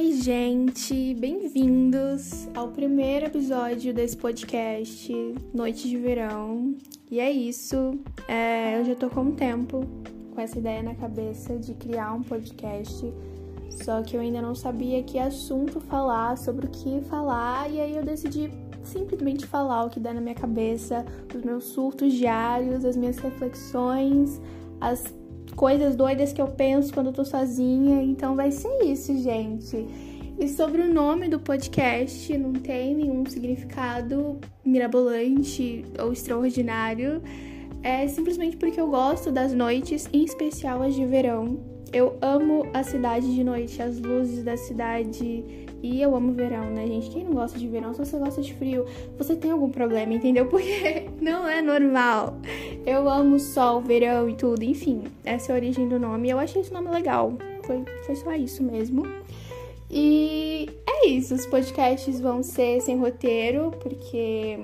Oi, gente, bem-vindos ao primeiro episódio desse podcast Noite de Verão. E é isso, é, eu já tô com um tempo com essa ideia na cabeça de criar um podcast, só que eu ainda não sabia que assunto falar, sobre o que falar, e aí eu decidi simplesmente falar o que dá na minha cabeça, os meus surtos diários, as minhas reflexões, as coisas doidas que eu penso quando eu tô sozinha. Então vai ser isso, gente. E sobre o nome do podcast, não tem nenhum significado mirabolante ou extraordinário. É simplesmente porque eu gosto das noites, em especial as de verão. Eu amo a cidade de noite, as luzes da cidade, e eu amo verão, né, gente? Quem não gosta de verão? Se você gosta de frio, você tem algum problema, entendeu? Porque não é normal. Eu amo sol, verão e tudo. Enfim, essa é a origem do nome. Eu achei esse nome legal. Foi, foi só isso mesmo. E é isso. Os podcasts vão ser sem roteiro, porque.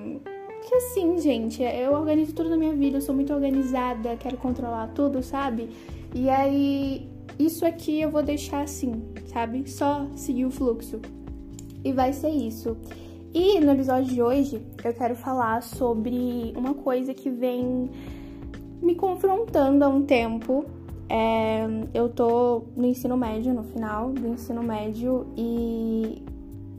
Porque assim, gente, eu organizo tudo na minha vida. Eu sou muito organizada, quero controlar tudo, sabe? E aí isso aqui eu vou deixar assim, sabe? Só seguir o fluxo. E vai ser isso. E no episódio de hoje eu quero falar sobre uma coisa que vem me confrontando há um tempo. É, eu tô no ensino médio, no final do ensino médio, e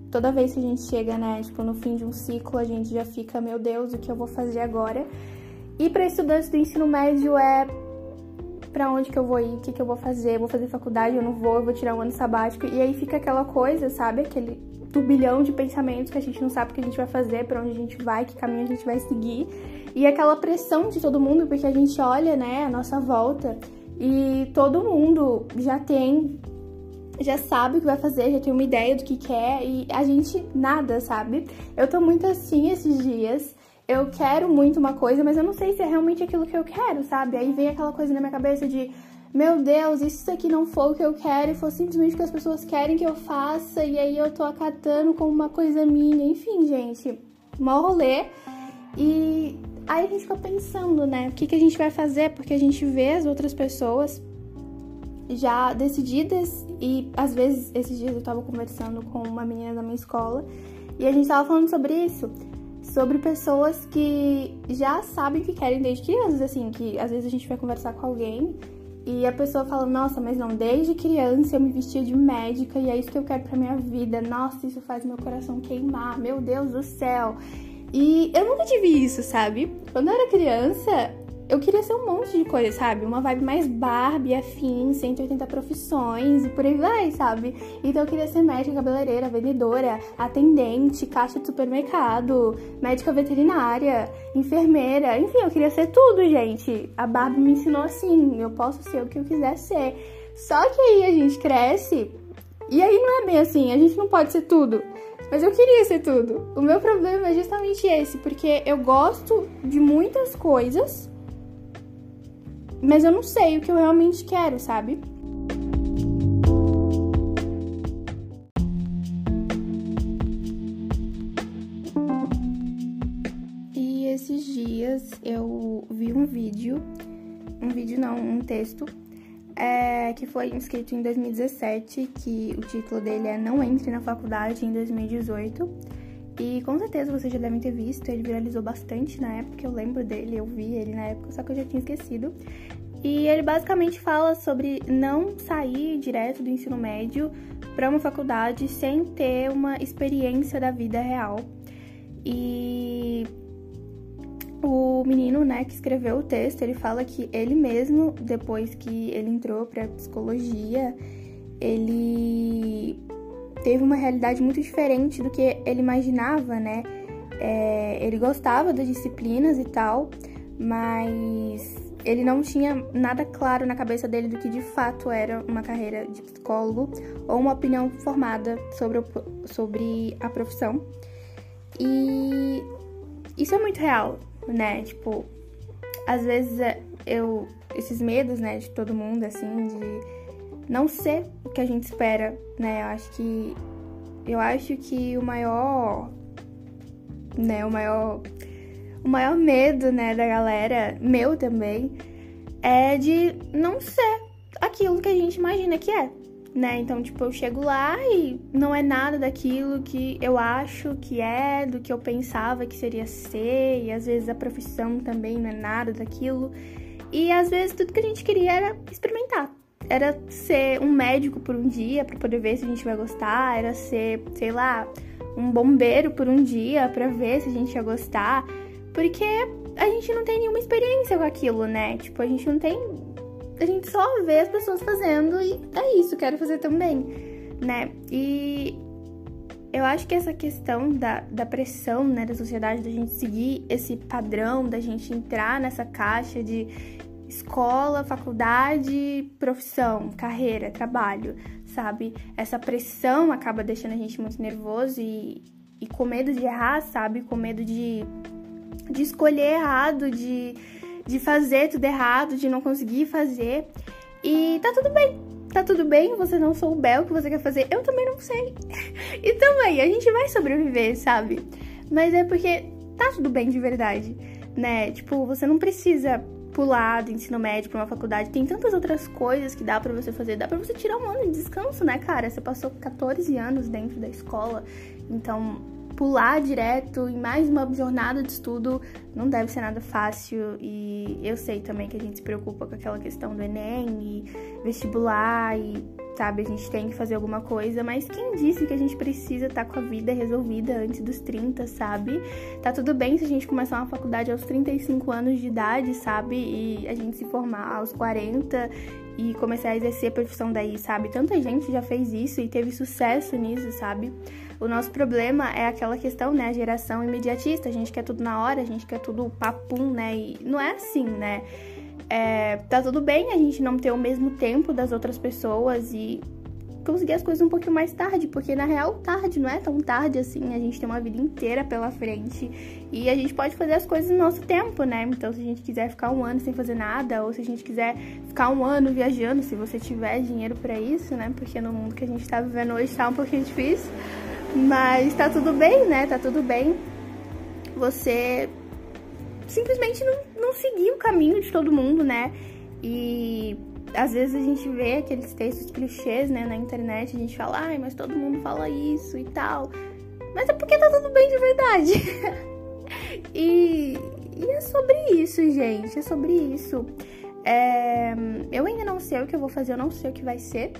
toda vez que a gente chega, né, tipo, no fim de um ciclo, a gente já fica, meu Deus, o que eu vou fazer agora? E para estudantes do ensino médio é para onde que eu vou ir, o que que eu vou fazer, vou fazer faculdade, eu não vou, eu vou tirar um ano sabático. E aí fica aquela coisa, sabe? Aquele turbilhão de pensamentos que a gente não sabe o que a gente vai fazer, para onde a gente vai, que caminho a gente vai seguir. E aquela pressão de todo mundo, porque a gente olha, né, a nossa volta e todo mundo já tem já sabe o que vai fazer, já tem uma ideia do que quer e a gente nada, sabe? Eu tô muito assim esses dias eu quero muito uma coisa, mas eu não sei se é realmente aquilo que eu quero, sabe? Aí vem aquela coisa na minha cabeça de, meu Deus, isso aqui não for o que eu quero e for simplesmente o que as pessoas querem que eu faça, e aí eu tô acatando como uma coisa minha, enfim, gente, mó rolê. E aí a gente fica pensando, né, o que, que a gente vai fazer, porque a gente vê as outras pessoas já decididas, e às vezes esses dias eu tava conversando com uma menina da minha escola, e a gente tava falando sobre isso sobre pessoas que já sabem que querem desde crianças, assim, que às vezes a gente vai conversar com alguém e a pessoa fala, nossa, mas não, desde criança eu me vestia de médica e é isso que eu quero pra minha vida. Nossa, isso faz meu coração queimar, meu Deus do céu. E eu nunca tive isso, sabe? Quando eu era criança, eu queria ser um monte de coisa, sabe? Uma vibe mais Barbie, afim, 180 profissões e por aí vai, sabe? Então eu queria ser médica, cabeleireira, vendedora, atendente, caixa de supermercado, médica veterinária, enfermeira, enfim, eu queria ser tudo, gente. A Barbie me ensinou assim, eu posso ser o que eu quiser ser. Só que aí a gente cresce e aí não é bem assim, a gente não pode ser tudo. Mas eu queria ser tudo. O meu problema é justamente esse, porque eu gosto de muitas coisas mas eu não sei o que eu realmente quero, sabe? E esses dias eu vi um vídeo, um vídeo não, um texto, é, que foi escrito em 2017, que o título dele é Não Entre na Faculdade em 2018. E com certeza vocês já devem ter visto, ele viralizou bastante na época, eu lembro dele, eu vi ele na época, só que eu já tinha esquecido. E ele basicamente fala sobre não sair direto do ensino médio para uma faculdade sem ter uma experiência da vida real. E o menino, né, que escreveu o texto, ele fala que ele mesmo, depois que ele entrou para psicologia, ele teve uma realidade muito diferente do que ele imaginava, né? É, ele gostava das disciplinas e tal, mas ele não tinha nada claro na cabeça dele do que de fato era uma carreira de psicólogo ou uma opinião formada sobre, o, sobre a profissão. E isso é muito real, né? Tipo, às vezes é, eu. Esses medos, né, de todo mundo, assim, de não ser o que a gente espera, né? Eu acho que eu acho que o maior né, o maior o maior medo, né, da galera, meu também, é de não ser aquilo que a gente imagina que é. né? Então, tipo, eu chego lá e não é nada daquilo que eu acho que é, do que eu pensava que seria ser, e às vezes a profissão também não é nada daquilo. E às vezes tudo que a gente queria era experimentar. Era ser um médico por um dia para poder ver se a gente vai gostar, era ser, sei lá, um bombeiro por um dia para ver se a gente ia gostar, porque a gente não tem nenhuma experiência com aquilo, né? Tipo, a gente não tem a gente só vê as pessoas fazendo e é isso, quero fazer também, né? E eu acho que essa questão da, da pressão, né, da sociedade, da gente seguir esse padrão, da gente entrar nessa caixa de escola, faculdade, profissão, carreira, trabalho, sabe? Essa pressão acaba deixando a gente muito nervoso e, e com medo de errar, sabe? Com medo de, de escolher errado, de de fazer tudo errado, de não conseguir fazer. E tá tudo bem. Tá tudo bem, você não souber o que você quer fazer. Eu também não sei. e também, a gente vai sobreviver, sabe? Mas é porque tá tudo bem de verdade, né? Tipo, você não precisa pular do ensino médio para uma faculdade. Tem tantas outras coisas que dá para você fazer. Dá para você tirar um ano de descanso, né, cara? Você passou 14 anos dentro da escola. Então, pular direto em mais uma jornada de estudo não deve ser nada fácil e eu sei também que a gente se preocupa com aquela questão do Enem e vestibular e sabe, a gente tem que fazer alguma coisa, mas quem disse que a gente precisa estar tá com a vida resolvida antes dos 30, sabe? Tá tudo bem se a gente começar uma faculdade aos 35 anos de idade, sabe? E a gente se formar aos 40 e começar a exercer a profissão daí, sabe? Tanta gente já fez isso e teve sucesso nisso, sabe? O nosso problema é aquela questão, né? A geração imediatista. A gente quer tudo na hora, a gente quer tudo papum, né? E não é assim, né? É, tá tudo bem a gente não ter o mesmo tempo das outras pessoas e conseguir as coisas um pouquinho mais tarde, porque na real, tarde não é tão tarde assim, a gente tem uma vida inteira pela frente e a gente pode fazer as coisas no nosso tempo, né? Então, se a gente quiser ficar um ano sem fazer nada, ou se a gente quiser ficar um ano viajando, se você tiver dinheiro para isso, né? Porque no mundo que a gente tá vivendo hoje tá um pouquinho difícil. Mas tá tudo bem, né? Tá tudo bem. Você simplesmente não, não seguir o caminho de todo mundo, né? E às vezes a gente vê aqueles textos clichês, né, na internet, a gente fala, ai, mas todo mundo fala isso e tal. Mas é porque tá tudo bem de verdade. e, e é sobre isso, gente. É sobre isso. É, eu ainda não sei o que eu vou fazer, eu não sei o que vai ser,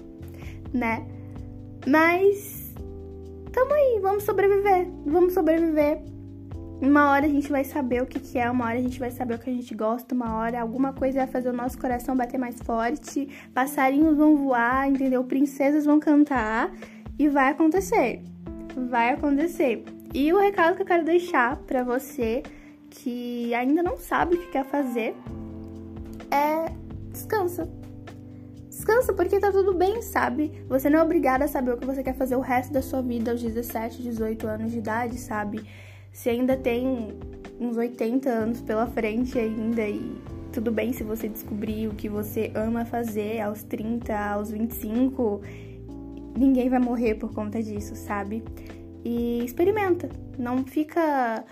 né? Mas tamo aí, vamos sobreviver, vamos sobreviver. Uma hora a gente vai saber o que, que é, uma hora a gente vai saber o que a gente gosta, uma hora alguma coisa vai fazer o nosso coração bater mais forte, passarinhos vão voar, entendeu? Princesas vão cantar e vai acontecer. Vai acontecer. E o recado que eu quero deixar para você que ainda não sabe o que quer fazer é descansa. Descansa porque tá tudo bem, sabe? Você não é obrigada a saber o que você quer fazer o resto da sua vida aos 17, 18 anos de idade, sabe? Você ainda tem uns 80 anos pela frente ainda e tudo bem se você descobrir o que você ama fazer aos 30, aos 25, ninguém vai morrer por conta disso, sabe? E experimenta, não fica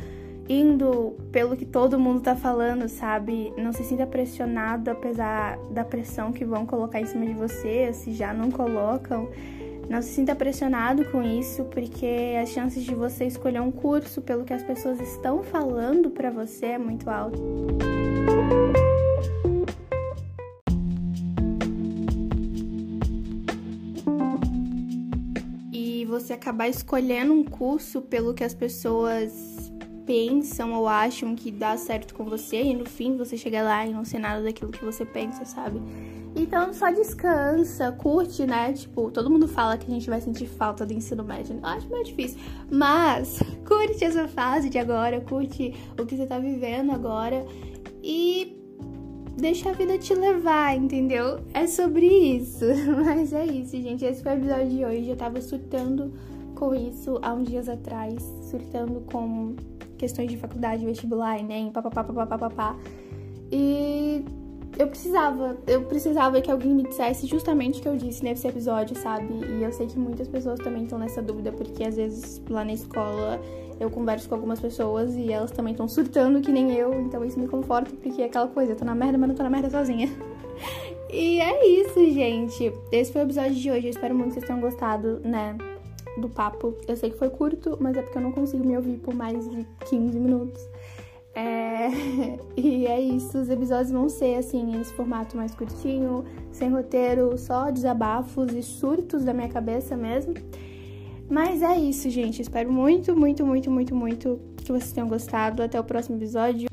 indo pelo que todo mundo tá falando, sabe? Não se sinta pressionado apesar da pressão que vão colocar em cima de você, se já não colocam. Não se sinta pressionado com isso, porque as chances de você escolher um curso pelo que as pessoas estão falando para você é muito alto. E você acabar escolhendo um curso pelo que as pessoas pensam ou acham que dá certo com você e no fim você chega lá e não ser nada daquilo que você pensa, sabe? Então só descansa, curte, né? Tipo, todo mundo fala que a gente vai sentir falta do ensino médio. Eu acho meio difícil. Mas curte essa fase de agora, curte o que você tá vivendo agora e deixa a vida te levar, entendeu? É sobre isso. Mas é isso, gente. Esse foi o episódio de hoje. Eu tava surtando com isso há uns dias atrás, surtando com questões de faculdade, vestibular, Enem, papapá, papapá, papapá. E eu precisava, eu precisava que alguém me dissesse justamente o que eu disse nesse episódio, sabe? E eu sei que muitas pessoas também estão nessa dúvida, porque às vezes lá na escola eu converso com algumas pessoas e elas também estão surtando que nem eu, então isso me conforta, porque é aquela coisa, eu tô na merda, mas não tô na merda sozinha. E é isso, gente. Esse foi o episódio de hoje. Eu espero muito que vocês tenham gostado, né? Do papo. Eu sei que foi curto, mas é porque eu não consigo me ouvir por mais de 15 minutos. É... E é isso. Os episódios vão ser assim, nesse formato mais curtinho, sem roteiro, só desabafos e surtos da minha cabeça mesmo. Mas é isso, gente. Espero muito, muito, muito, muito, muito que vocês tenham gostado. Até o próximo episódio.